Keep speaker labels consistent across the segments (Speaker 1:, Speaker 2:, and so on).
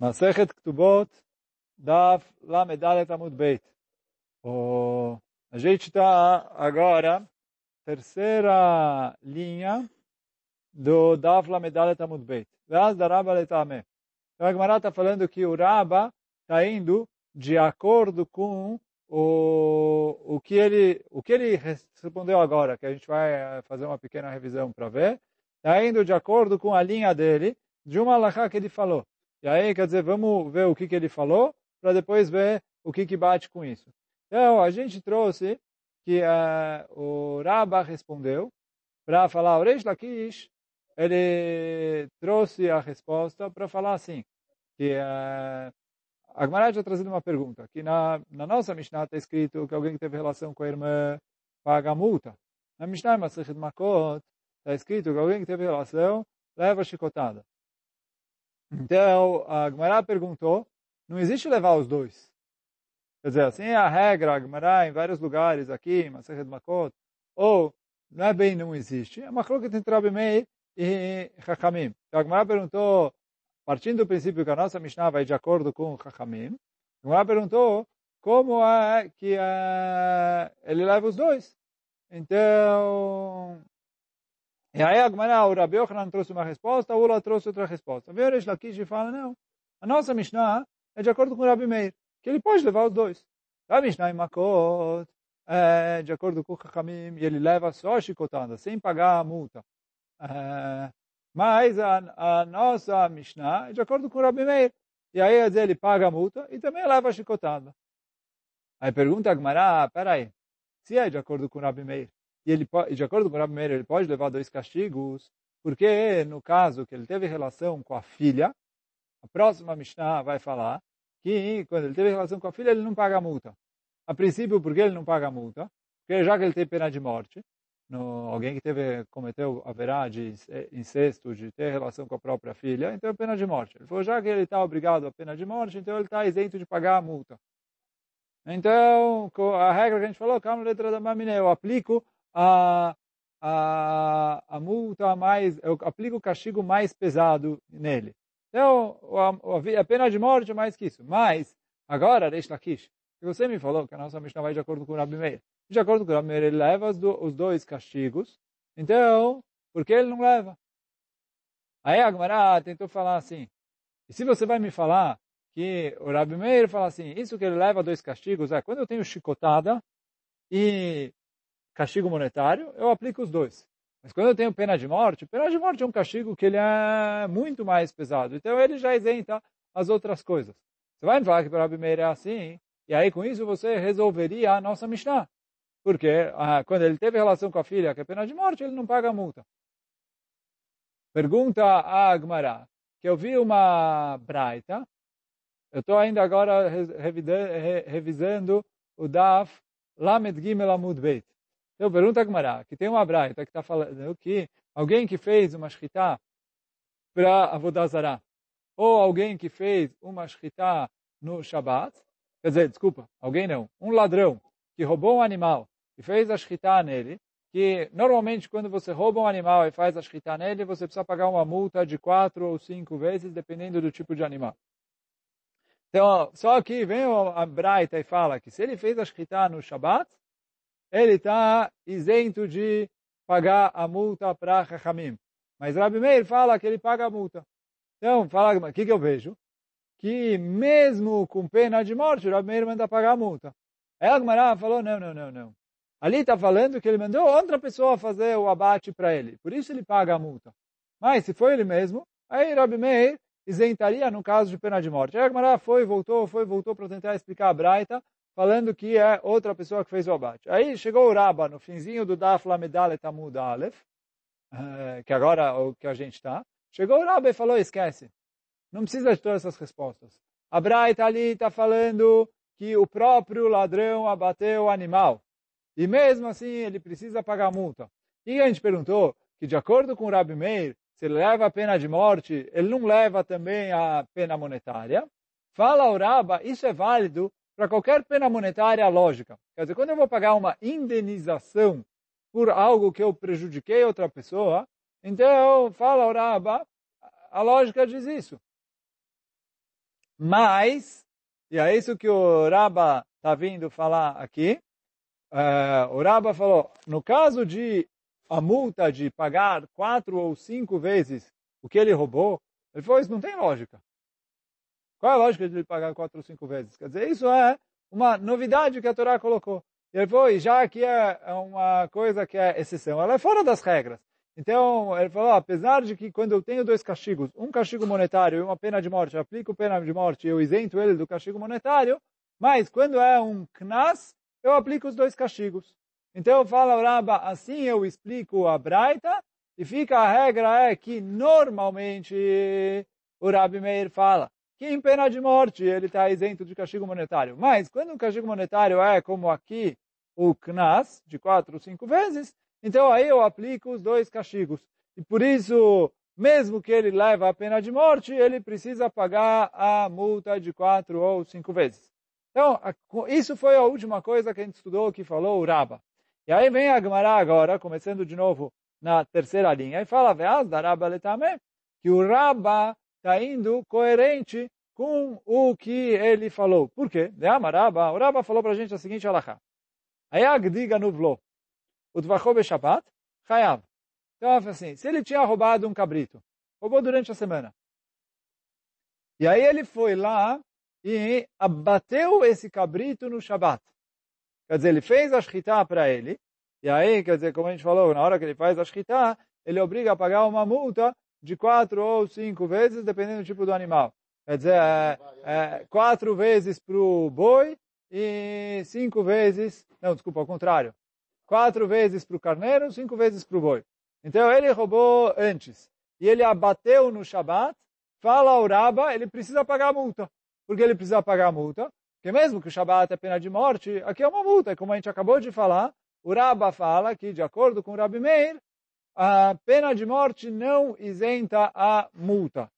Speaker 1: Masechet Ktubot, Daf Lamedalet Amud Beit. A gente está agora, terceira linha do Daf Lamedalet Amud Beit. Vaz da Rabba Letame. Então a Gemara está falando que o Rabba está indo de acordo com o, o, que ele, o que ele respondeu agora, que a gente vai fazer uma pequena revisão para ver. Está indo de acordo com a linha dele, de uma alahá que ele falou. E aí, quer dizer, vamos ver o que, que ele falou, para depois ver o que, que bate com isso. Então, a gente trouxe que uh, o Rabba respondeu para falar, o Reish Lakish, ele trouxe a resposta para falar assim, que uh, a Gemara já trazido uma pergunta, que na, na nossa Mishnah está escrito que alguém que teve relação com a irmã paga multa. Na Mishnah Masechet Makot está escrito que alguém que teve relação leva chicotada. Então, a Gemara perguntou, não existe levar os dois. Quer dizer, assim é a regra, a Gemara em vários lugares aqui, Masechet Makot, ou não é bem não existe, é uma que tem Rabi Meir e Chachamim. Então, a Gemara perguntou, partindo do princípio que a nossa Mishnah vai de acordo com Chachamim, a Gemara perguntou como é que uh, ele leva os dois. Então, e aí a o Rabi Yochanan trouxe uma resposta, o Ula trouxe outra resposta. Vem o Resh Lakish e fala, não, a nossa Mishnah é de acordo com o Rabi Meir, que ele pode levar os dois. A Mishnah em Makot é de acordo com o Chachamim, e ele leva só a chicotada, sem pagar a multa. É, mas a, a, nossa Mishnah é de acordo com o Rabi Meir. E aí ele paga a multa e também leva a chicotada. Aí pergunta a ah, peraí, se é de acordo com o Rabi Meir, e ele de acordo com o Rabi Meir, ele pode levar dois castigos, porque no caso que ele teve relação com a filha, a próxima Mishnah vai falar que quando ele teve relação com a filha, ele não paga a multa. A princípio, por que ele não paga a multa? Porque já que ele tem pena de morte, no, alguém que teve, cometeu a verá de incesto, de ter relação com a própria filha, então é pena de morte. Ele falou, já que ele está obrigado a pena de morte, então ele está isento de pagar a multa. Então, a regra que a gente falou, calma, letra da mamine, eu aplico a, a, a multa mais, eu aplico o castigo mais pesado nele. Então, a, a pena de morte é mais que isso. Mas, agora, Reish Lakish, que você me falou que a nossa Mishnah vai de acordo com o Rabi Meir. De acordo com o Rabi Meir, ele leva os, do, os dois castigos. Então, por que ele não leva? Aí a Gemara tentou falar assim, e se você vai me falar que o Rabi Meir fala assim, isso que ele leva dois castigos, é quando eu tenho chicotada e castigo monetário, eu aplico os dois. Mas quando eu tenho pena de morte, pena de morte é um castigo que ele é muito mais pesado. Então ele já isenta as outras coisas. Você vai falar que para Rabi Meir é assim, e aí com isso você resolveria a nossa Mishnah. Porque ah, quando ele teve relação com a filha, que é pena de morte, ele não paga a multa. Pergunta a Agmará, que eu vi uma braita, eu estou ainda agora revisando o Daf Lamed Gimel Amud Beit. Então, pergunta a Gemara, que tem uma braita que está falando que alguém que fez uma shkita para Avodazara, ou alguém que fez uma shkita no Shabbat, quer dizer, desculpa, alguém não, um ladrão que roubou um animal e fez a shkita nele, que normalmente quando você rouba um animal e faz a shkita nele, você precisa pagar uma multa de quatro ou cinco vezes, dependendo do tipo de animal. Então, só que vem a Braita e fala que se ele fez a shkita no Shabbat, ele está isento de pagar a multa para Chachamim. Mas Rabi Meir fala que ele paga a multa. Então, fala, o que, que eu vejo? Que mesmo com pena de morte, Rabi Meir manda pagar a multa. Aí a Gemara falou, não, não, não, não. Ali está falando que ele mandou outra pessoa fazer o abate para ele. Por isso ele paga a multa. Mas se foi ele mesmo, aí Rabi Meir isentaria no caso de pena de morte. Aí a Gemara foi, voltou, foi, voltou para tentar explicar a Braita falando que é outra pessoa que fez o abate. Aí chegou o Rabba no finzinho do Daf Lamedalet Amud Aleph, eh, que agora é o que a gente está. Chegou o Rabba e falou, esquece, não precisa de todas essas respostas. A Braita ali está falando que o próprio ladrão abateu o animal. E mesmo assim ele precisa pagar multa. E a gente perguntou que de acordo com o Rabi Meir, se ele leva a pena de morte, ele não leva também a pena monetária. Fala o Rabba, isso é válido para qualquer pena monetária lógica. Quer dizer, quando eu vou pagar uma indenização por algo que eu prejudiquei outra pessoa, então, fala o Rabba, a lógica diz isso. Mas, e é isso que o Raba está vindo falar aqui, uh, o Raba falou, no caso de a multa de pagar quatro ou cinco vezes o que ele roubou, ele falou, isso não tem lógica. Qual é a lógica de ele pagar quatro ou cinco vezes? Quer dizer, isso é uma novidade que a Torá colocou. Ele falou, e já que é, é uma coisa que é exceção, ela é fora das regras. Então, ele falou, apesar de que quando eu tenho dois castigos, um castigo monetário e uma pena de morte, eu aplico pena de morte e eu isento ele do castigo monetário, mas quando é um knas, eu aplico os dois castigos. Então, fala o Rabba, assim eu explico a Braita, e fica a regra é que normalmente o Rabi Meir fala que em pena de morte ele está isento de castigo monetário. Mas quando o castigo monetário é como aqui o Knas, de quatro ou cinco vezes, então aí eu aplico os dois castigos. E por isso, mesmo que ele leva a pena de morte, ele precisa pagar a multa de quatro ou cinco vezes. Então, isso foi a última coisa que a gente estudou, que falou o Raba. E aí vem a Gemara agora, começando de novo na terceira linha, e fala, Veaz da Raba letame, que o Raba está indo coerente com o que ele falou. Por quê? Raba, o Raba falou para a gente a seguinte alahá. Ayag diga no vlo, o tvachou Shabbat, chayav. Então, assim, se ele tinha roubado um cabrito, roubou durante a semana, e aí ele foi lá e abateu esse cabrito no Shabat. Quer dizer, ele fez a shkita para ele, e aí, quer dizer, como a gente falou, na hora que ele faz a shkita, ele obriga a pagar uma multa de quatro ou cinco vezes, dependendo do tipo do animal. Quer dizer, é, é, quatro vezes para o boi e cinco vezes, não, desculpa, ao contrário, quatro vezes para o carneiro, cinco vezes para o boi. Então ele roubou antes e ele abateu no Shabat, fala ao Raba, ele precisa pagar a multa. Porque ele precisa pagar a multa, porque mesmo que o Shabat é pena de morte, aqui é uma multa, e como a gente acabou de falar, o Raba fala que, de acordo com o Rabi Meir, a pena de morte não isenta a multa.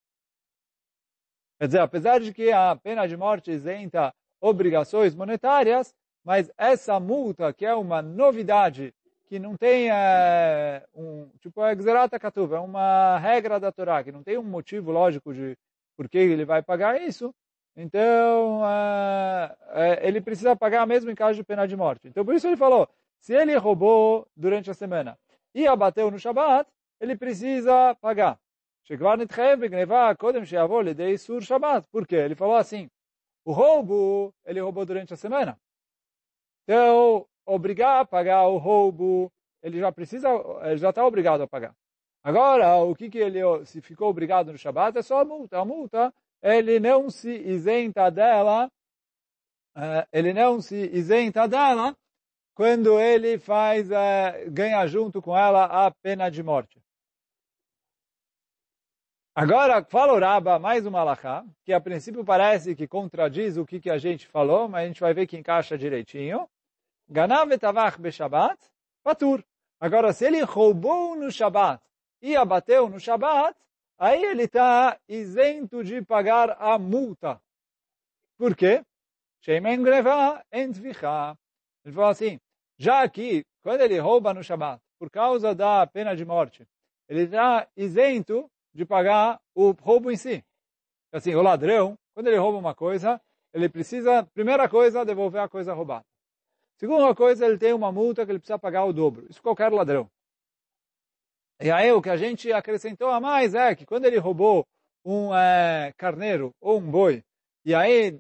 Speaker 1: Quer dizer, apesar de que a pena de morte isenta obrigações monetárias, mas essa multa, que é uma novidade, que não tem é, um, tipo, é Xerata Katuv, é uma regra da Torá, que não tem um motivo lógico de por que ele vai pagar isso, então é, é, ele precisa pagar mesmo em caso de pena de morte. Então por isso ele falou, se ele roubou durante a semana e abateu no Shabat, ele precisa pagar. Por quê? Ele falou assim, o roubo, ele roubou durante a semana. Então, obrigar a pagar o roubo, ele já precisa, ele já está obrigado a pagar. Agora, o que que ele se ficou obrigado no Shabat é só a multa. A multa, ele não se isenta dela, ele não se isenta dela quando ele faz, eh, ganha junto com ela a pena de morte. Agora, fala o Raba, mais uma alahá, que a princípio parece que contradiz o que, que a gente falou, mas a gente vai ver que encaixa direitinho. Ganav etavach beshabat, patur. Agora, se ele roubou no Shabat e abateu no Shabat, aí ele está isento de pagar a multa. Por quê? Entvicha. Ele falou assim, já que, quando ele rouba no Shabat, por causa da pena de morte, ele está isento de pagar o roubo em si. Assim, o ladrão, quando ele rouba uma coisa, ele precisa, primeira coisa, devolver a coisa roubada. Segunda coisa, ele tem uma multa que ele precisa pagar o dobro. Isso qualquer ladrão. E aí o que a gente acrescentou a mais é que quando ele roubou um é, carneiro ou um boi, e aí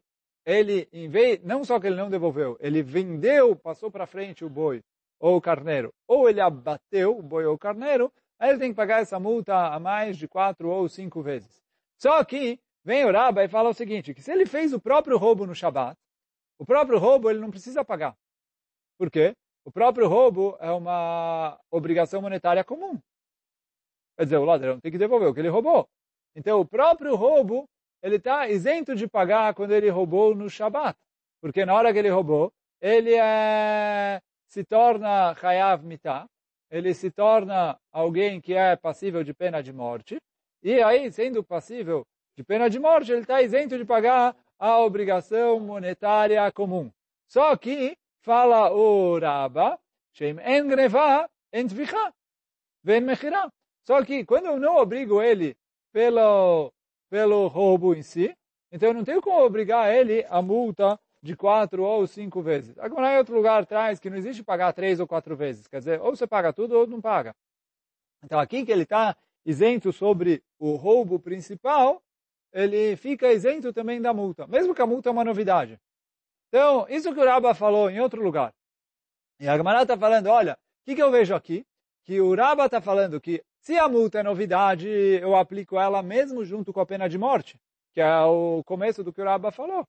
Speaker 1: ele, em vez, não só que ele não devolveu, ele vendeu, passou para frente o boi ou o carneiro, ou ele abateu o boi ou o carneiro, Aí ele tem que pagar essa multa a mais de quatro ou cinco vezes. Só que vem o Rabba e fala o seguinte, que se ele fez o próprio roubo no Shabat, o próprio roubo ele não precisa pagar. Por quê? O próprio roubo é uma obrigação monetária comum. Quer dizer, o ladrão tem que devolver o que ele roubou. Então, o próprio roubo, ele está isento de pagar quando ele roubou no Shabat. Porque na hora que ele roubou, ele é, se torna Hayav Mitah, ele se torna alguém que é passível de pena de morte, e aí, sendo passível de pena de morte, ele está isento de pagar a obrigação monetária comum. Só que, fala o Rabba, Shem entvicha, ven. Só que, quando eu não obrigo ele pelo, pelo roubo em si, Então eu não tenho como obrigar ele a multa de quatro ou cinco vezes. Agora, em outro lugar traz que não existe pagar três ou quatro vezes. Quer dizer, ou você paga tudo ou não paga. Então, aqui que ele está isento sobre o roubo principal, ele fica isento também da multa, mesmo que a multa é uma novidade. Então, isso que o Rabba falou em outro lugar. E a Gemara está falando, olha, o que, que eu vejo aqui? Que o Rabba está falando que se a multa é novidade, eu aplico ela mesmo junto com a pena de morte, que é o começo do que o Rabba falou.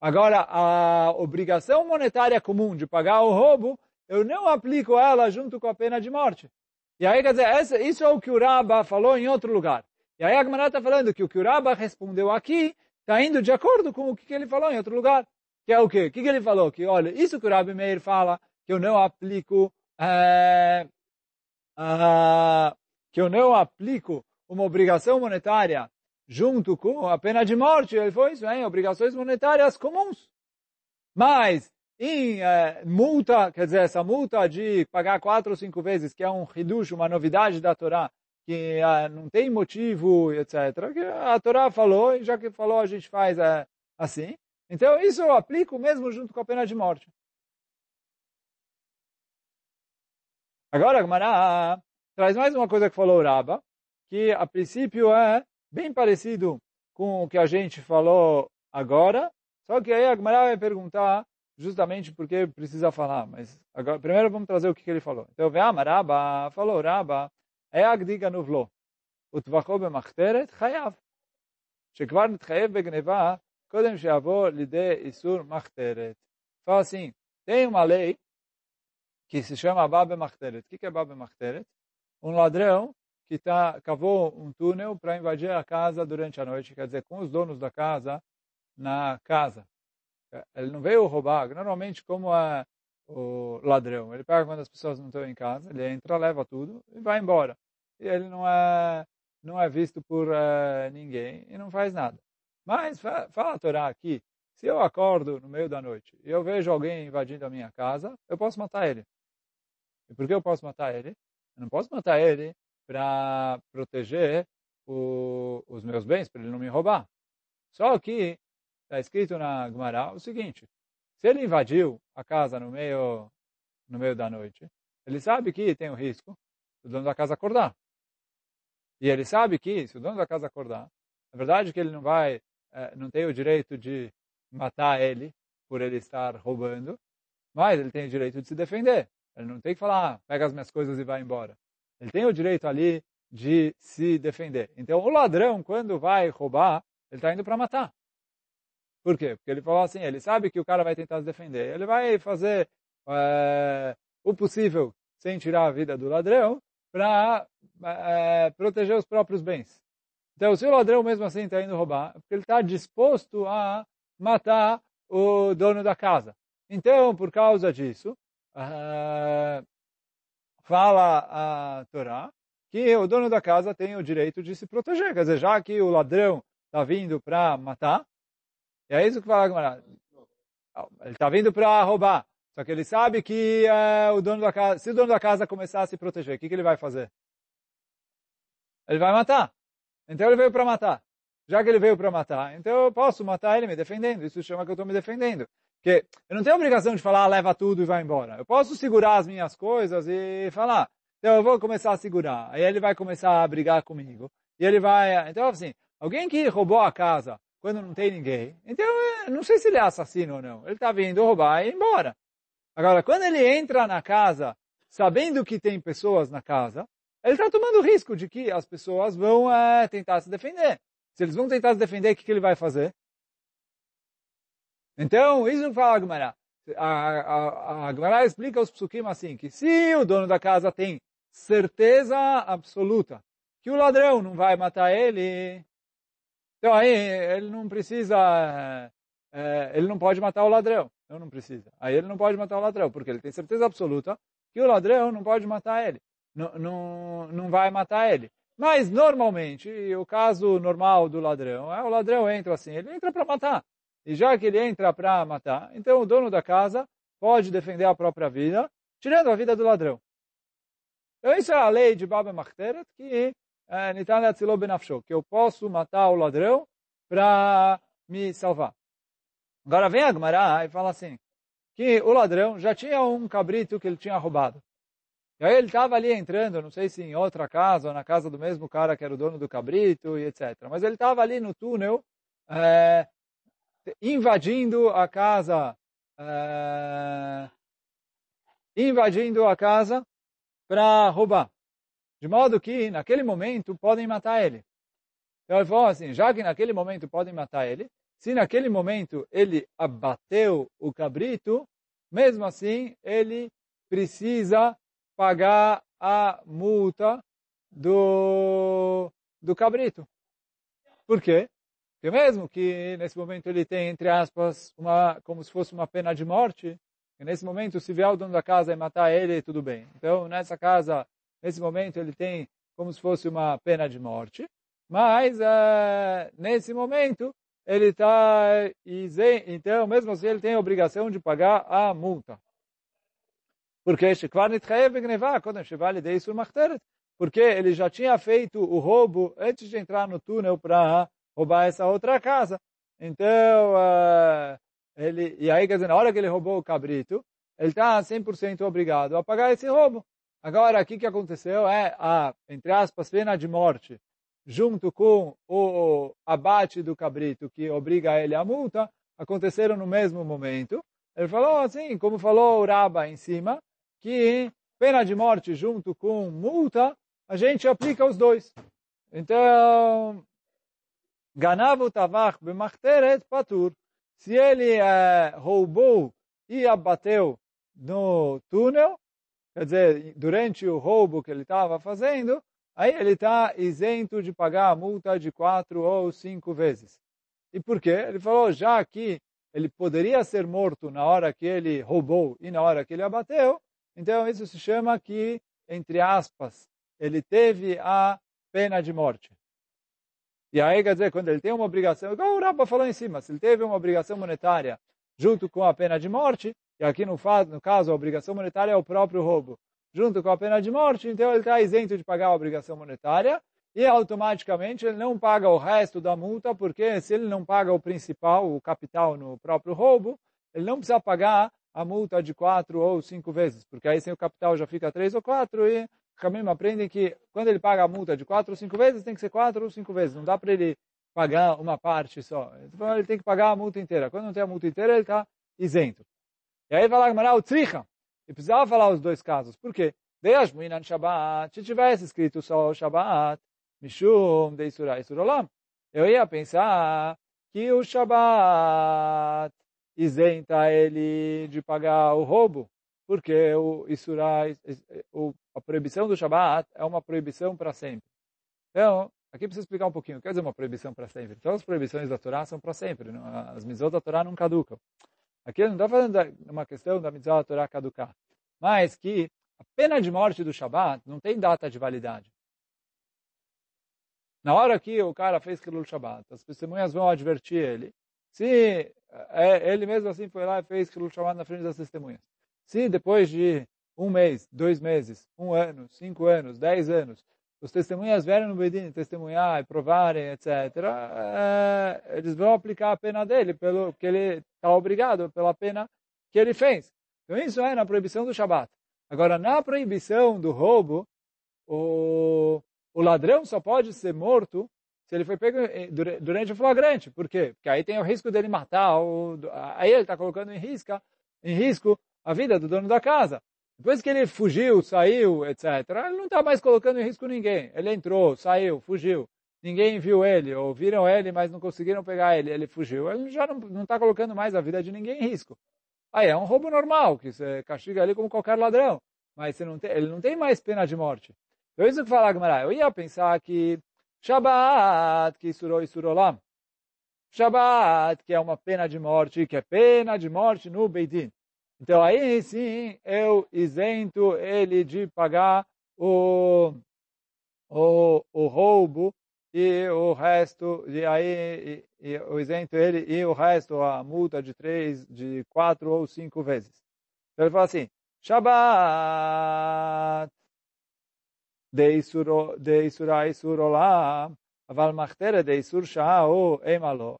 Speaker 1: Agora, a obrigação monetária comum de pagar o roubo, eu não aplico ela junto com a pena de morte. E aí, quer dizer, isso é o que o Rabba falou em outro lugar. E aí a Gemara está falando que o que o Rabba respondeu aqui está indo de acordo com o que ele falou em outro lugar. Que é o quê? O que ele falou? Que, olha, isso que o Rabbi Meir fala, que eu não aplico, é, que eu não aplico uma obrigação monetária junto com a pena de morte, ele foi isso, hein? Obrigações monetárias comuns. Mas, em é, multa, quer dizer, essa multa de pagar quatro ou cinco vezes, que é um reducho, uma novidade da Torá, que ah, não tem motivo, etc. Que a Torá falou, e já que falou, a gente faz é, assim. Então, isso eu aplico mesmo junto com a pena de morte. Agora, Gmará traz mais uma coisa que falou Rabba que a princípio é bem parecido com o que a gente falou agora, só que aí a Gemara vai perguntar justamente porque precisa falar, mas agora, primeiro vamos trazer o que, que ele falou. Então, Veama Raba, falou Raba, é Agdiga Nuvlo, Utvacho Bemachteret Chayav, Shekvar Nitchayev Kodem Sheavo Isur Machteret. Fala assim, tem uma lei que se chama Baba Machteret. O que, é Baba Machteret? Um ladrão que tá, cavou um túnel para invadir a casa durante a noite, quer dizer, com os donos da casa na casa. Ele não veio roubar. Normalmente, como é o ladrão? Ele pega quando as pessoas não estão em casa, ele entra, leva tudo e vai embora e ele não é, não é visto por uh, ninguém e não faz nada. Mas fala a Torá aqui, se eu acordo no meio da noite e eu vejo alguém invadindo a minha casa, eu posso matar ele. E por que eu posso matar ele? Eu não posso matar ele para proteger o, os meus bens, para ele não me roubar. Só que está escrito na Gemara o seguinte, se ele invadiu a casa no meio, no meio da noite, ele sabe que tem o risco do dono da casa acordar. E ele sabe que, se o dono da casa acordar, é verdade que ele não vai, é, não tem o direito de matar ele por ele estar roubando, mas ele tem o direito de se defender. Ele não tem que falar, ah, pega as minhas coisas e vai embora. Ele tem o direito ali de se defender. Então, o ladrão, quando vai roubar, ele está indo para matar. Por quê? Porque ele falou assim, ele sabe que o cara vai tentar se defender. Ele vai fazer é, o possível sem tirar a vida do ladrão, para é, proteger os próprios bens. Então, se o ladrão mesmo assim está indo roubar, é porque ele está disposto a matar o dono da casa. Então, por causa disso, uh, fala a Torá que o dono da casa tem o direito de se proteger. Quer dizer, já que o ladrão está vindo para matar, é isso que fala a Gemara. Ele está vindo para roubar. Só que ele sabe que uh, o dono da casa, se o dono da casa começar a se proteger, o que, que ele vai fazer? Ele vai matar. Então ele veio para matar. Já que ele veio para matar, então eu posso matar ele me defendendo. Isso chama que eu estou me defendendo. Porque eu não tenho obrigação de falar, leva tudo e vai embora. Eu posso segurar as minhas coisas e falar. Então eu vou começar a segurar. Aí ele vai começar a brigar comigo. E ele vai... Então assim, alguém que roubou a casa quando não tem ninguém, então não sei se ele é assassino ou não. Ele está vindo roubar e ir embora. Agora, quando ele entra na casa, sabendo que tem pessoas na casa, ele está tomando risco de que as pessoas vão é, tentar se defender. Se eles vão tentar se defender, o que, que ele vai fazer? Então, isso fala a Gemara. A, a, a explica os psukim assim, que se o dono da casa tem certeza absoluta que o ladrão não vai matar ele, então aí ele não precisa, é, ele não pode matar o ladrão. Então não precisa. Aí ele não pode matar o ladrão, porque ele tem certeza absoluta que o ladrão não pode matar ele. Não, não, não vai matar ele. Mas normalmente, o caso normal do ladrão é o ladrão entra assim, ele entra para matar. E já que ele entra para matar, então o dono da casa pode defender a própria vida, tirando a vida do ladrão. Então isso é a lei de Baba Machteret, que é que eu posso matar o ladrão para me salvar. Agora vem a e fala assim, que o ladrão já tinha um cabrito que ele tinha roubado. E aí ele estava ali entrando, não sei se em outra casa ou na casa do mesmo cara que era o dono do cabrito e etc. Mas ele estava ali no túnel, é, invadindo a casa, é, invadindo a casa para roubar. De modo que, naquele momento, podem matar ele. Então ele falou assim, já que naquele momento podem matar ele, se naquele momento ele abateu o cabrito, mesmo assim, ele precisa pagar a multa do, do cabrito. Por quê? Porque mesmo que nesse momento ele tem, entre aspas, uma, como se fosse uma pena de morte, e nesse momento se vier o dono da casa e matar ele, tudo bem. Então, nessa casa, nesse momento ele tem como se fosse uma pena de morte, mas uh, nesse momento ele está isento, então mesmo assim ele tem a obrigação de pagar a multa. Porque porque ele já tinha feito o roubo antes de entrar no túnel para roubar essa outra casa. Então, uh, ele, e aí, quer dizer, na hora que ele roubou o cabrito, ele está 100% obrigado a pagar esse roubo. Agora, o que, aconteceu é a, entre aspas, pena de morte, junto com o abate do cabrito, que obriga ele a multa, aconteceram no mesmo momento. Ele falou assim, como falou o Raba em cima, que pena de morte junto com multa, a gente aplica os dois. Então, ganavo tavach b'machteret patur. Se ele é, roubou e abateu no túnel, quer dizer, durante o roubo que ele estava fazendo, aí ele está isento de pagar a multa de quatro ou cinco vezes. E por quê? Ele falou, já que ele poderia ser morto na hora que ele roubou e na hora que ele abateu, então, isso se chama que, entre aspas, ele teve a pena de morte. E aí, quer dizer, quando ele tem uma obrigação, igual o Rabba falou em cima, se ele teve uma obrigação monetária junto com a pena de morte, e aqui no, no caso a obrigação monetária é o próprio roubo, junto com a pena de morte, então ele está isento de pagar a obrigação monetária, e automaticamente ele não paga o resto da multa, porque se ele não paga o principal, o capital no próprio roubo, ele não precisa pagar a multa de quatro ou cinco vezes, porque aí sem o capital já fica três ou quatro, e Kamim aprendem que quando ele paga a multa de quatro ou cinco vezes, tem que ser quatro ou cinco vezes, não dá para ele pagar uma parte só. Então ele tem que pagar a multa inteira. Quando não tem a multa inteira, ele está isento. E aí vai lá Gamara, o Tzricha. E precisava falar os dois casos. Por quê? Deashmuinan Shabbat, se tivesse escrito só o Shabbat, Mishum de Isura Isurolam, eu ia pensar que o Shabbat isenta ele de pagar o roubo, porque o Isura, a proibição do Shabat é uma proibição para sempre. Então, aqui precisa explicar um pouquinho. Quer dizer uma proibição para sempre? Todas as proibições da Torá são para sempre. As mitzvot da Torá não caducam. Aqui não está falando de uma questão da mitzvah da Torá caducar, mas que a pena de morte do Shabat não tem data de validade. Na hora que o cara fez Kilul Shabat, as testemunhas vão advertir ele se é, ele mesmo assim foi lá e fez Hilul Shabbat na frente das testemunhas. Se depois de um mês, dois meses, um ano, cinco anos, dez anos, os testemunhas vierem no Bedin testemunhar e provarem, etc., é, eles vão aplicar a pena dele, pelo que ele está obrigado, pela pena que ele fez. Então isso é na proibição do Shabat. Agora, na proibição do roubo, o, o ladrão só pode ser morto se ele foi pego durante o flagrante. Por quê? Porque aí tem o risco dele matar, ou, aí ele está colocando em risco, em risco a vida do dono da casa. Depois que ele fugiu, saiu, etc., ele não está mais colocando em risco ninguém. Ele entrou, saiu, fugiu. Ninguém viu ele, ou viram ele, mas não conseguiram pegar ele. Ele fugiu. Ele já não está colocando mais a vida de ninguém em risco. Aí é um roubo normal, que você castiga ele como qualquer ladrão. Mas não tem, ele não tem mais pena de morte. Então isso que fala Gamara. Eu ia pensar que Shabbat, que isurou isurolam. Shabbat, que é uma pena de morte, que é pena de morte no Beidin. Então aí sim eu isento ele de pagar o, o, o roubo e o resto, e aí e, e, eu isento ele e o resto, a multa de três, de quatro ou cinco vezes. Então ele fala assim, Shabbat, de Isura Isurolam, Aval machteret de isur.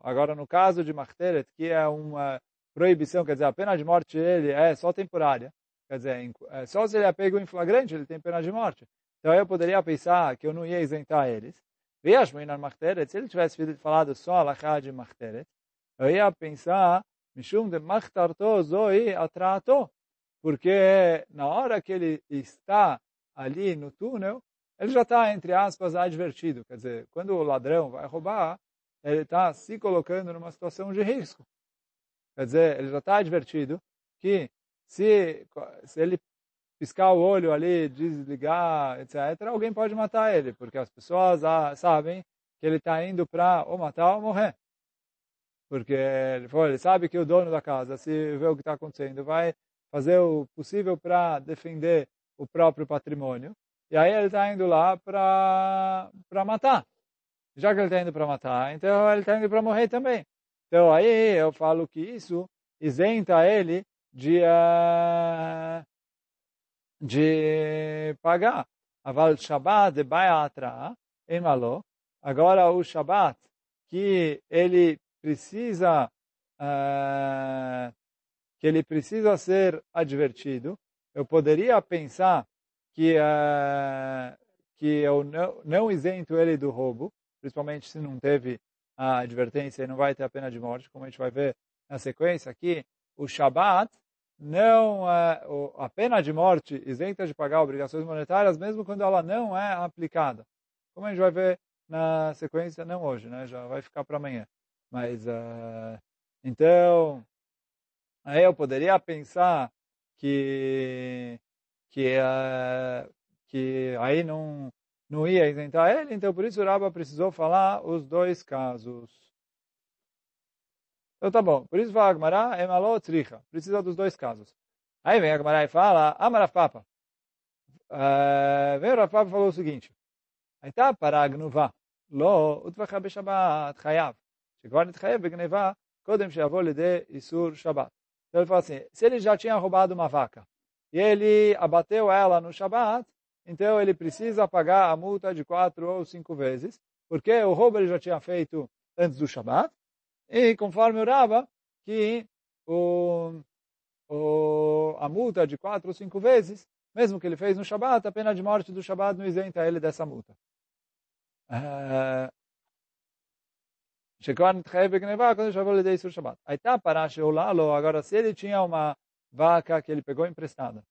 Speaker 1: Agora, no caso de machteret, que é uma proibição, quer dizer, a pena de morte ele é só temporária. Quer dizer, é só se ele é pego em flagrante, ele tem pena de morte. Então eu poderia pensar que eu não ia isentar eles. Se ele tivesse falado só a de machteret, eu ia pensar, Mishum de machtarto zoi atrato, porque na hora que ele está ali no túnel, ele já está, entre aspas, advertido. Quer dizer, quando o ladrão vai roubar, ele está se colocando numa situação de risco. Quer dizer, ele já está advertido que se, se ele piscar o olho ali, desligar, etc., alguém pode matar ele, porque as pessoas ah, sabem que ele está indo para ou matar ou morrer. Porque ele, ele sabe que o dono da casa, se vê o que está acontecendo, vai fazer o possível para defender o próprio patrimônio. E aí ele está indo lá para matar. Já que ele está indo para matar, então ele está indo para morrer também. Então aí eu falo que isso isenta ele de, uh, de pagar. Aval Shabbat de Bayatra, em Malo. Agora o Shabbat, que ele precisa uh, que ele precisa ser advertido, eu poderia pensar que, uh, que eu não, não isento ele do roubo, principalmente se não teve a advertência e não vai ter a pena de morte, como a gente vai ver na sequência aqui, o Shabat não uh, a pena de morte isenta de pagar obrigações monetárias, mesmo quando ela não é aplicada. Como a gente vai ver na sequência, não hoje, né? já vai ficar para amanhã. Mas, uh, então, aí eu poderia pensar que que, uh, que aí não, não ia isentar ele, então por isso o Rabba precisou falar os dois casos. Então tá bom, por isso fala Agmará, Emaló Tzricha, precisa dos dois casos. Aí vem Agmará e fala, Amaraf Papa. Uh, vem o Rav falou o seguinte, הייתה פרה גנובה, לא הוטבחה בשבת, חייב. שכבר נתחייב בגניבה קודם שיבוא לידי איסור שבת. Então ele fala assim, se ele já tinha roubado uma vaca, e ele abateu ela no Shabat, então ele precisa pagar a multa de quatro ou cinco vezes, porque o roubo ele já tinha feito antes do Shabat, e conforme o Rava, que o, o, a multa de quatro ou cinco vezes, mesmo que ele fez no Shabat, a pena de morte do Shabat não isenta ele dessa multa. Tá, agora, se ele tinha uma vaca que ele pegou emprestada,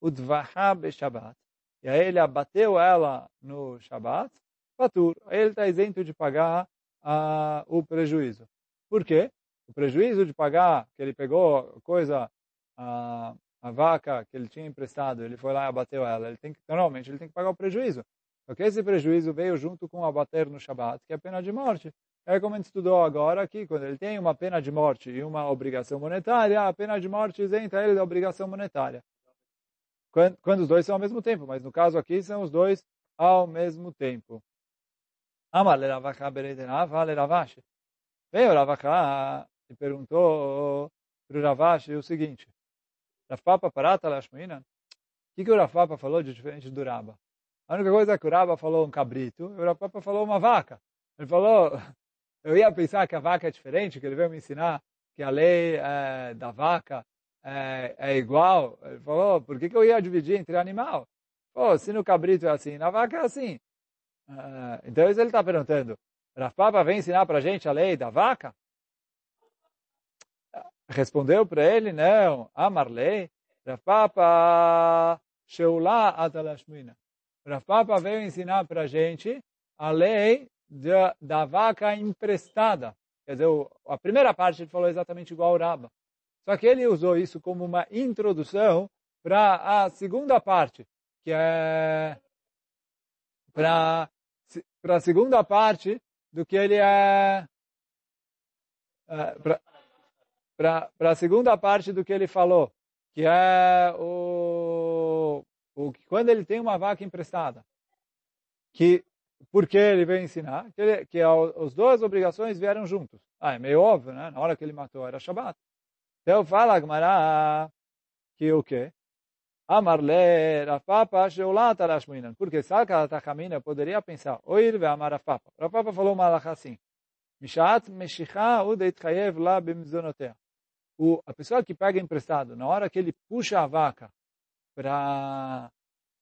Speaker 1: o Dvahab Shabbat, e aí ele abateu ela no Shabat. Patur. Aí ele está isento de pagar uh, o prejuízo. Por quê? O prejuízo de pagar, que ele pegou coisa, uh, a vaca que ele tinha emprestado, ele foi lá e abateu ela. Ele tem que, normalmente ele tem que pagar o prejuízo. Porque esse prejuízo veio junto com abater no Shabat, que é a pena de morte. É como a gente estudou agora aqui, quando ele tem uma pena de morte e uma obrigação monetária, a pena de morte isenta ele da obrigação monetária. Quando, quando, os dois são ao mesmo tempo, mas no caso aqui são os dois ao mesmo tempo. Veio Ravacha e perguntou para o Ravashi o seguinte, Rafapa Parata Lashminan, o que, que o Rafapa falou de diferente do Raba? A única coisa é que o Raba falou um cabrito, e o Rafapa falou uma vaca. Ele falou, eu ia pensar que a vaca é diferente, que ele veio me ensinar que a lei é, da vaca é, é, igual. Ele falou, por que, que eu ia dividir entre animal? Pô, se no cabrito é assim, na vaca é assim. Uh, então isso ele está perguntando. Rafapa vem ensinar para a gente a lei da vaca? Respondeu para ele, não. Amarlei. Rafapa Sheulá Atalashmina. Rafapa veio ensinar para a gente a lei da, da vaca emprestada. Quer dizer, a primeira parte ele falou exatamente igual ao Raba. Só que ele usou isso como uma introdução para a segunda parte, que é para para a segunda parte do que ele é, é para a segunda parte do que ele falou, que é o, o quando ele tem uma vaca emprestada, que porque ele veio ensinar que, ele, que as duas obrigações vieram juntos. Ah, é meio óbvio, né? Na hora que ele matou era Shabbat. Então fala Agmará que o quê? Amarle, Rafapa, Sheulata, Rashmuinan. Porque saca a Tachamina poderia pensar, Oir ve Amar Rafapa. Rafapa falou uma alahá assim, Mishat Meshicha Udeit Chayev La Bimzonotea. A pessoa que pega emprestado, na hora que ele puxa a vaca para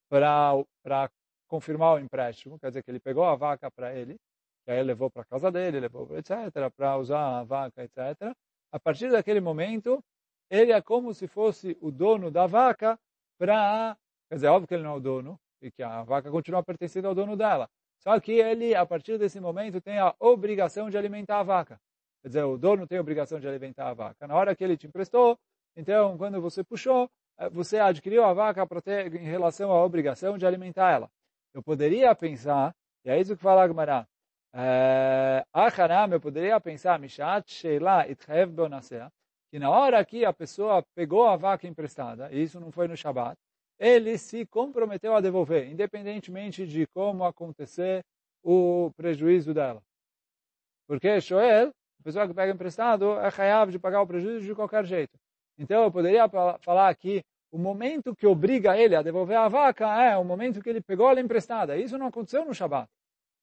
Speaker 1: para confirmar o empréstimo, quer dizer que ele pegou a vaca para ele, que aí levou para casa dele, levou etc, para usar a vaca, etc. A partir daquele momento, ele é como se fosse o dono da vaca para, quer dizer, óbvio que ele não é o dono, e que a vaca continua pertencendo ao dono dela. Só que ele, a partir desse momento, tem a obrigação de alimentar a vaca. Quer dizer, o dono tem a obrigação de alimentar a vaca. Na hora que ele te emprestou, então, quando você puxou, eh, você adquiriu a vaca para ter em relação à obrigação de alimentar ela. Eu poderia pensar, e é isso que fala a Gemara, eh, Acharam, eu poderia pensar, Mishat Sheila Itchaev Bonasea, que na hora que a pessoa pegou a vaca emprestada, e isso não foi no Shabat, ele se comprometeu a devolver, independentemente de como acontecer o prejuízo dela. Porque Shoel, a pessoa que pega emprestado, é chayav de pagar o prejuízo de qualquer jeito. Então, eu poderia falar que o momento que obriga ele a devolver a vaca é o momento que ele pegou ela emprestada. Isso não aconteceu no Shabat.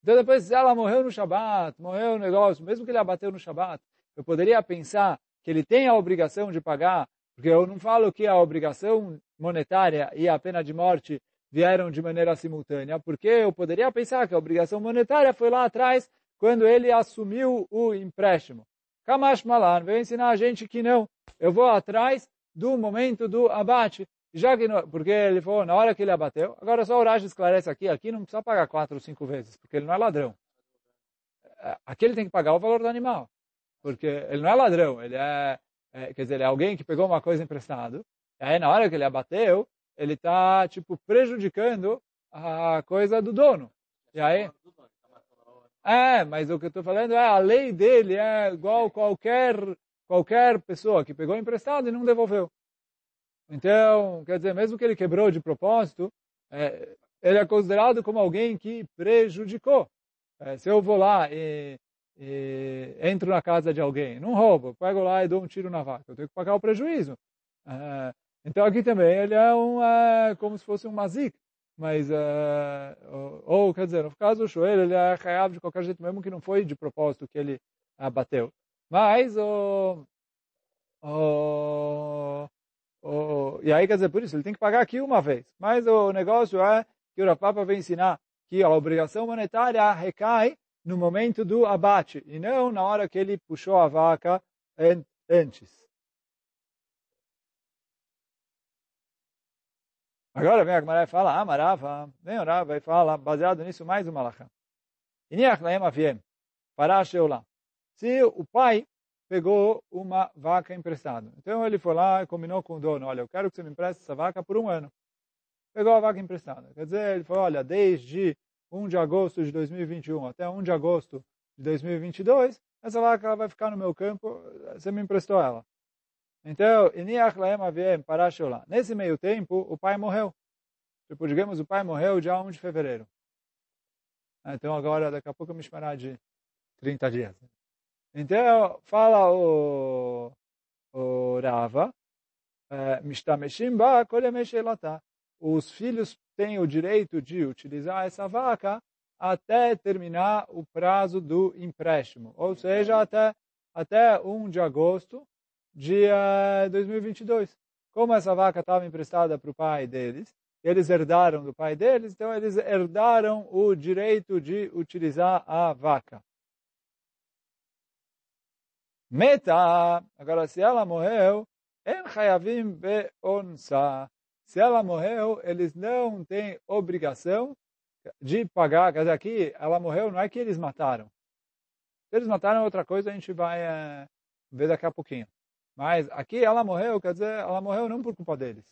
Speaker 1: Então, depois, se ela morreu no Shabat, morreu no negócio, mesmo que ele abateu no Shabat, eu poderia pensar que ele tem a obrigação de pagar, porque eu não falo que a obrigação monetária e a pena de morte vieram de maneira simultânea, porque eu poderia pensar que a obrigação monetária foi lá atrás, quando ele assumiu o empréstimo. Kamash Malan veio ensinar a gente que não. Eu vou atrás do momento do abate. Já que não, porque ele falou na hora que ele abateu. Agora só o Raj esclarece aqui, aqui não precisa pagar quatro ou cinco vezes, porque ele não é ladrão. É, aqui ele tem que pagar o valor do animal, porque ele não é ladrão, ele é, é quer dizer, ele é alguém que pegou uma coisa emprestado. E aí na hora que ele abateu, ele está tipo prejudicando a coisa do dono. E aí é, mas o que eu estou falando é a lei dele é igual qualquer qualquer pessoa que pegou emprestado e não devolveu. Então, quer dizer, mesmo que ele quebrou de propósito, é, ele é considerado como alguém que prejudicou. É, se eu vou lá e, e, entro na casa de alguém, não roubo, pego lá e dou um tiro na vaca, eu tenho que pagar o prejuízo. É, então aqui também ele é um, é, como se fosse um mazik. Mas, uh, ou, ou, quer dizer, no caso do Shoel, ele é real de qualquer jeito, mesmo que não foi de propósito que ele abateu. Mas, o, o, o, e aí, quer dizer, por isso, ele tem que pagar aqui uma vez. Mas o negócio é que o Rapapa vem ensinar que a obrigação monetária recai no momento do abate, e não na hora que ele puxou a vaca antes. Agora vem a Gemara e fala, ah, Marava, vem o Rava e fala, baseado nisso, mais uma lacha. Iniach laem Sheolá. Se o pai pegou uma vaca emprestada. Então ele foi lá e combinou com o dono, olha, eu quero que você me empreste essa vaca por um ano. Pegou a vaca emprestada. Quer dizer, ele falou, olha, desde 1 de agosto de 2021 até 1 de agosto de 2022, essa vaca vai ficar no meu campo, você me emprestou ela. Então, nesse meio tempo, o pai morreu. Tipo, digamos, o pai morreu dia 1 de fevereiro. Então, agora, daqui a pouco, me chamará de 30 dias. Então, fala o, o Rava, eh, os filhos têm o direito de utilizar essa vaca até terminar o prazo do empréstimo, ou seja, até, até 1 de agosto de uh, 2022. Como essa vaca estava emprestada para o pai deles, eles herdaram do pai deles, então eles herdaram o direito de utilizar a vaca. Meta, agora se ela morreu, en chayavim beonsa. Se ela morreu, eles não têm obrigação de pagar. Quer dizer, aqui ela morreu, não é que eles mataram. Se eles mataram outra coisa, a gente vai é, ver daqui a pouquinho. Mas aqui ela morreu, quer dizer, ela morreu não por culpa deles.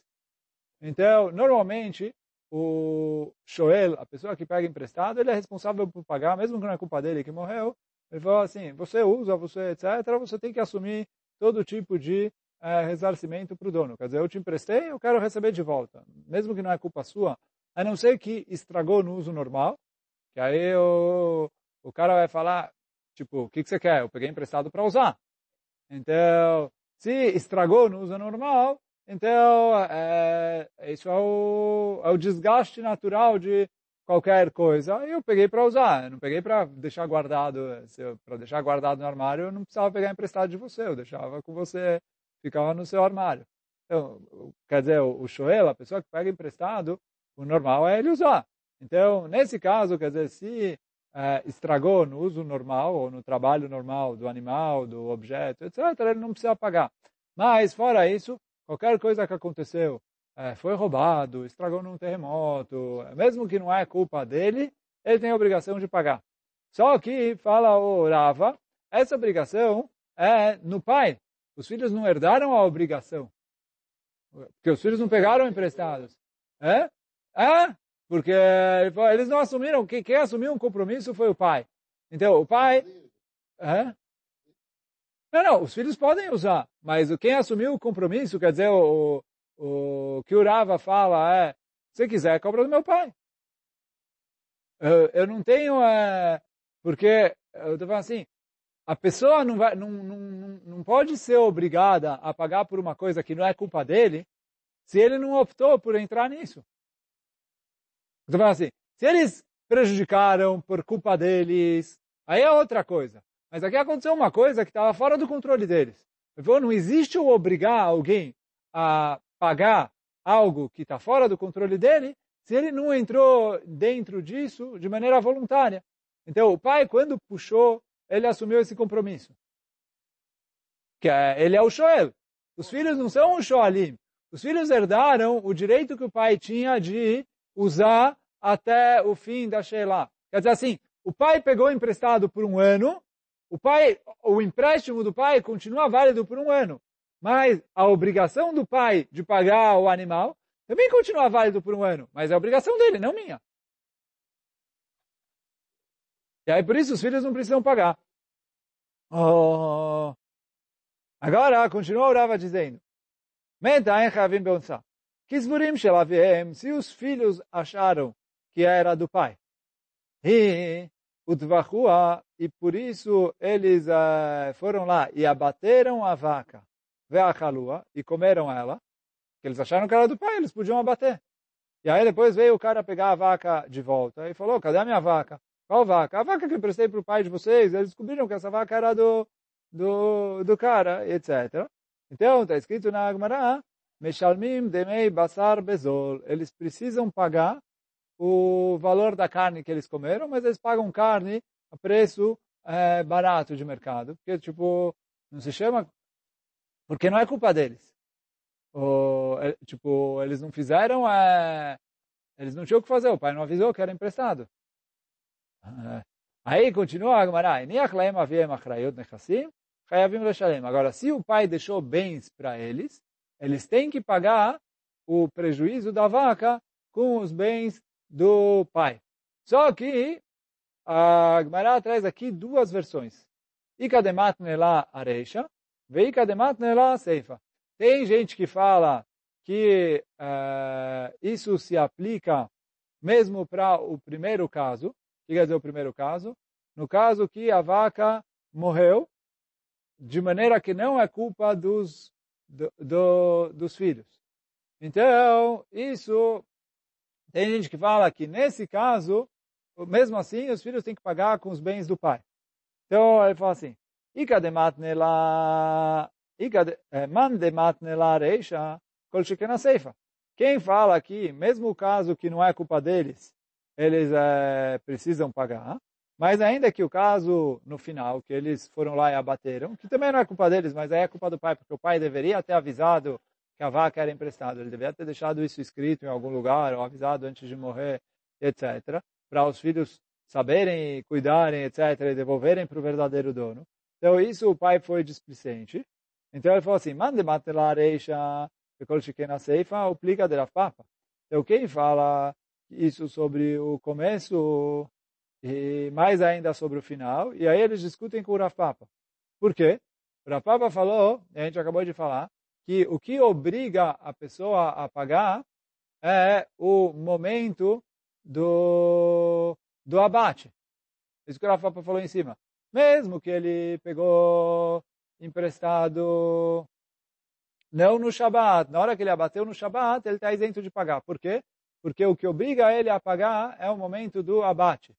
Speaker 1: Então, normalmente, o Shoel, a pessoa que pega emprestado, ele é responsável por pagar, mesmo que não é culpa dele que morreu. Ele falou assim, você usa, você etc., você tem que assumir todo tipo de é, ressarcimento para o dono. Quer dizer, eu te emprestei, eu quero receber de volta. Mesmo que não é culpa sua, a não ser que estragou no uso normal, que aí o, o cara vai falar, tipo, o que, que você quer? Eu peguei emprestado para usar. Então, se estragou no uso normal, então é, isso é o, é o desgaste natural de qualquer coisa. Eu peguei para usar, eu não peguei para deixar guardado. Para deixar guardado no armário, eu não precisava pegar emprestado de você, eu deixava com você, ficava no seu armário. Então, quer dizer, o, o shoel, a pessoa que pega emprestado, o normal é ele usar. Então, nesse caso, quer dizer, se é, estragou no uso normal ou no trabalho normal do animal, do objeto, etc., ele não precisa pagar. Mas, fora isso, qualquer coisa que aconteceu, é, foi roubado, estragou num terremoto, mesmo que não é culpa dele, ele tem a obrigação de pagar. Só que, fala o Rava, essa obrigação é no pai. Os filhos não herdaram a obrigação. Porque os filhos não pegaram emprestados. É? É? Porque eles não assumiram, quem, quem assumiu um compromisso foi o pai. Então, o pai... É? Não, não, os filhos podem usar, mas quem assumiu o compromisso, quer dizer, o, o, que o fala é, se quiser, cobra do meu pai. Eu, eu não tenho, é, porque, eu estou falando assim, a pessoa não, vai, não, não, não pode ser obrigada a pagar por uma coisa que não é culpa dele, se ele não optou por entrar nisso. Estou falando assim, se eles prejudicaram por culpa deles, aí é outra coisa. Mas aqui aconteceu uma coisa que estava fora do controle deles. Não existe o obrigar alguém a pagar algo que está fora do controle dele, se ele não entrou dentro disso de maneira voluntária. Então, o pai, quando puxou, ele assumiu esse compromisso. Que é, ele é o Shoel. Os filhos não são o Shoalim. Os filhos herdaram o direito que o pai tinha de usar até o fim da Sheila. Quer dizer assim, o pai pegou emprestado por um ano, o pai, o empréstimo do pai continua válido por um ano, mas a obrigação do pai de pagar o animal também continua válido por um ano, mas é obrigação dele, não minha. E aí por isso os filhos não precisam pagar. Oh. Agora, continua o Rava dizendo, se os filhos acharam que era do pai, e e por isso eles uh, foram lá e abateram a vaca, veachalua, e comeram ela, que eles acharam que era do pai, eles podiam abater. E aí depois veio o cara pegar a vaca de volta e falou, cadê a minha vaca? Qual vaca? A vaca que eu emprestei para o pai de vocês, eles descobriram que essa vaca era do, do, do cara, etc. Então, está escrito na Agmará, Meshalmim demei basar bezol. Eles precisam pagar o valor da carne que eles comeram, mas eles pagam carne a preço é, barato de mercado, porque tipo não se chama, porque não é culpa deles. O, é, tipo eles não fizeram, é, eles não tinham o que fazer. O pai não avisou que era emprestado. Aí continua a Gemara, Agora, se o pai deixou bens para eles, eles têm que pagar o prejuízo da vaca com os bens do pai. Só que a Gemara traz aqui duas versões. Ikademat nela areisha, veikademat nela seifa. Tem gente que fala que uh, isso se aplica mesmo para o primeiro caso. O que quer dizer o primeiro caso? No caso que a vaca morreu, de maneira que não é culpa dos, do, do, dos filhos. Então, isso tem gente que fala que nesse caso, mesmo assim, os filhos têm que pagar com os bens do pai. Então ele fala assim: Quem fala aqui, mesmo o caso que não é culpa deles, eles é, precisam pagar, mas ainda que o caso no final, que eles foram lá e abateram, que também não é culpa deles, mas é culpa do pai, porque o pai deveria ter avisado que a vaca era emprestada. Ele devia ter deixado isso escrito em algum lugar, ou avisado antes de morrer, etc. Para os filhos saberem, cuidarem, etc. E devolverem para o verdadeiro dono. Então, isso o pai foi displicente. Então, ele falou assim, mande matelar eixa, na seifa, o plica de Papa. Então, quem fala isso sobre o começo e mais ainda sobre o final, e aí eles discutem com o Rav Papa. Por quê? O Papa falou, a gente acabou de falar, que o que obriga a pessoa a pagar é o momento do, do abate. Isso que o Rafa falou em cima. Mesmo que ele pegou emprestado não no Shabat. Na hora que ele abateu no Shabat, ele está isento de pagar. Por quê? Porque o que obriga ele a pagar é o momento do abate.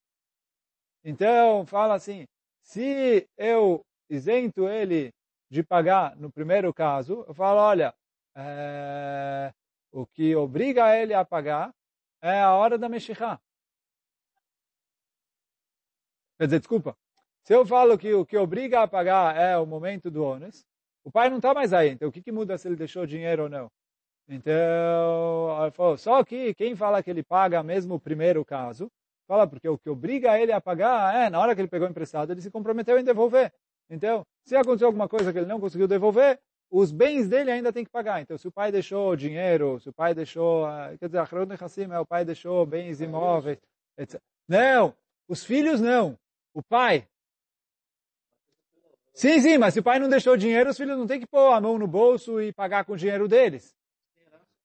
Speaker 1: Então, fala assim, se eu isento ele de pagar no primeiro caso, eu falo, olha, é, o que obriga ele a pagar é a hora da Meshikha. Quer dizer, desculpa, se eu falo que o que obriga a pagar é o momento do ônus, o pai não está mais aí, então o que, que muda se ele deixou dinheiro ou não? Então, falou, só que quem fala que ele paga mesmo o primeiro caso, fala porque o que obriga ele a pagar é, na hora que ele pegou emprestado, ele se comprometeu em devolver. Então, se aconteceu alguma coisa que ele não conseguiu devolver, os bens dele ainda tem que pagar. Então, se o pai deixou dinheiro, se o pai deixou, ah, quer dizer, a é o pai deixou bens imóveis, etc. Não, os filhos não, o pai. Sim, sim, mas se o pai não deixou dinheiro, os filhos não têm que pôr a mão no bolso e pagar com o dinheiro deles.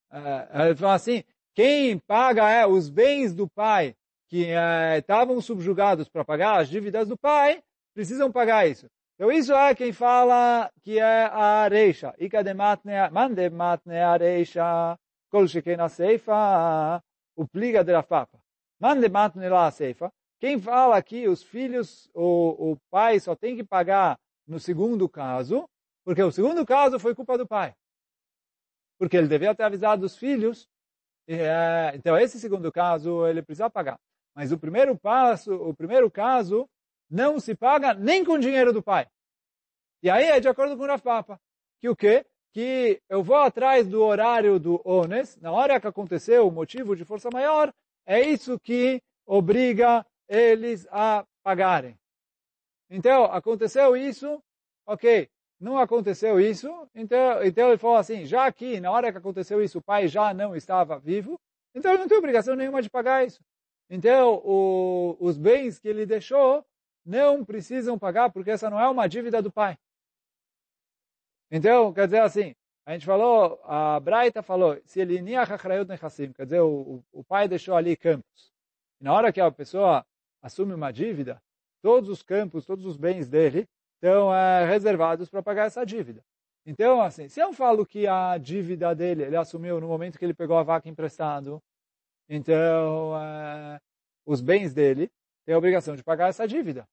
Speaker 1: É, ele fala assim, quem paga é os bens do pai que é, estavam subjugados para pagar as dívidas do pai, precisam pagar isso. Então isso é quem fala que é a areixa. Mande matne areixa, kol sheken seifa, o pliga de Rafapa. Mande matne lá a seifa. Quem fala que os filhos, o, o pai só tem que pagar no segundo caso, porque o segundo caso foi culpa do pai. Porque ele devia ter avisado os filhos. É, então, esse segundo caso, ele precisa pagar. Mas o primeiro passo, o primeiro caso, não se paga nem com o dinheiro do pai. E aí é de acordo com o Rafapa. Que o quê? Que eu vou atrás do horário do Ones, na hora que aconteceu o motivo de força maior, é isso que obriga eles a pagarem. Então, aconteceu isso, ok, não aconteceu isso, então, então ele falou assim, já que na hora que aconteceu isso o pai já não estava vivo, então ele não tem obrigação nenhuma de pagar isso. Então, o, os bens que ele deixou não precisam pagar, porque essa não é uma dívida do pai. Então, quer dizer assim, a gente falou, a Braita falou, se ele quer dizer, o, o pai deixou ali campos. Na hora que a pessoa assume uma dívida, todos os campos, todos os bens dele estão é, reservados para pagar essa dívida. Então, assim, se eu falo que a dívida dele ele assumiu no momento que ele pegou a vaca emprestado, então é, os bens dele têm a obrigação de pagar essa dívida.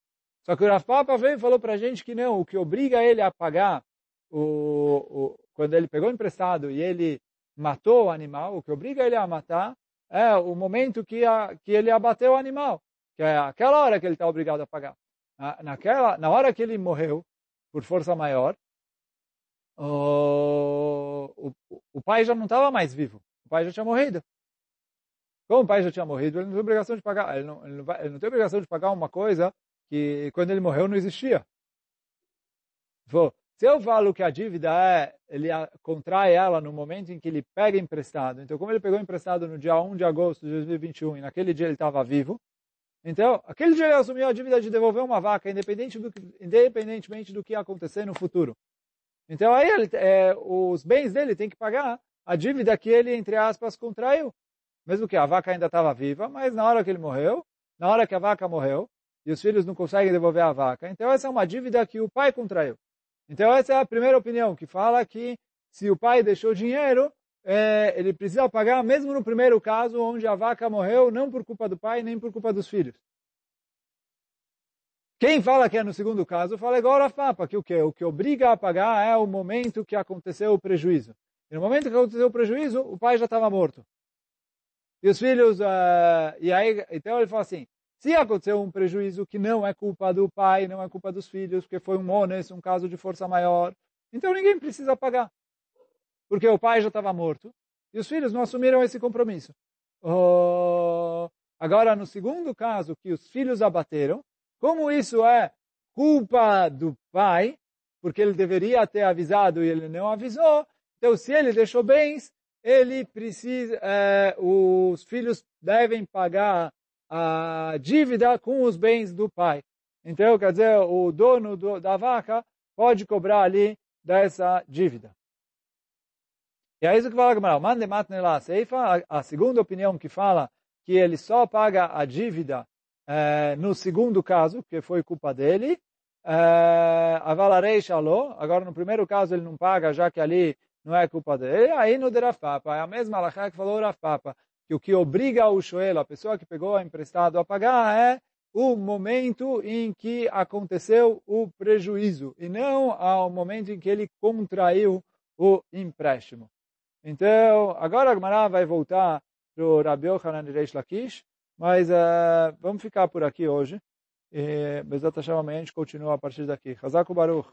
Speaker 1: Só que o Rav Papa veio e falou para a gente que não, o que obriga ele a pagar o, o, quando ele pegou emprestado e ele matou o animal, o que obriga ele a matar é o momento que, a, que ele abateu o animal que é aquela hora que ele está obrigado a pagar. Naquela, na hora que ele morreu, por força maior, o, o, o pai já não estava mais vivo. O pai já tinha morrido. Como o pai já tinha morrido, ele não tem obrigação de pagar. Ele não, ele não, vai, ele não tem obrigação de pagar uma coisa que quando ele morreu não existia. Se eu falo que a dívida é, ele contrai ela no momento em que ele pega emprestado. Então, como ele pegou emprestado no dia 1 de agosto de 2021 e naquele dia ele estava vivo, então, aquele dia ele assumiu a dívida de devolver uma vaca, independente do, independentemente do que acontecer no futuro. Então, aí ele, é, os bens dele tem que pagar a dívida que ele, entre aspas, contraiu. Mesmo que a vaca ainda estava viva, mas na hora que ele morreu, na hora que a vaca morreu, e os filhos não conseguem devolver a vaca, então essa é uma dívida que o pai contraiu. Então, essa é a primeira opinião, que fala que se o pai deixou dinheiro, é, ele precisa pagar mesmo no primeiro caso, onde a vaca morreu, não por culpa do pai, nem por culpa dos filhos. Quem fala que é no segundo caso, fala igual a Papa, que o que? O que obriga a pagar é o momento que aconteceu o prejuízo. E no momento que aconteceu o prejuízo, o pai já estava morto. E os filhos, uh, e aí, então ele fala assim, se aconteceu um prejuízo que não é culpa do pai, não é culpa dos filhos, porque foi um mones, um caso de força maior, então ninguém precisa pagar porque o pai já estava morto, e os filhos não assumiram esse compromisso. Oh, agora, no segundo caso, que os filhos abateram, como isso é culpa do pai, porque ele deveria ter avisado e ele não avisou, então se ele deixou bens, ele precisa, é, os filhos devem pagar a dívida com os bens do pai. Então, quer dizer, o dono do, da vaca pode cobrar ali dessa dívida. E é isso que fala a Gemara. Mande matne lá seifa. A segunda opinião que fala que ele só paga a dívida eh, no segundo caso, que foi culpa dele. Eh, Avalarei shalom. Agora, no primeiro caso, ele não paga, já que ali não é culpa dele. Aí no de Rafapa, é a mesma alahá que falou Rafapa, que o que obriga o Shoel, a pessoa que pegou emprestado a pagar, é o momento em que aconteceu o prejuízo, e não ao momento em que ele contraiu o empréstimo. Então, agora a Gemara vai voltar para o Rabi Yochanan Reish Lakish, mas uh, vamos ficar por aqui hoje. E, Bezat Hashem, amanhã a gente continua a partir daqui. Hazaku Baruch.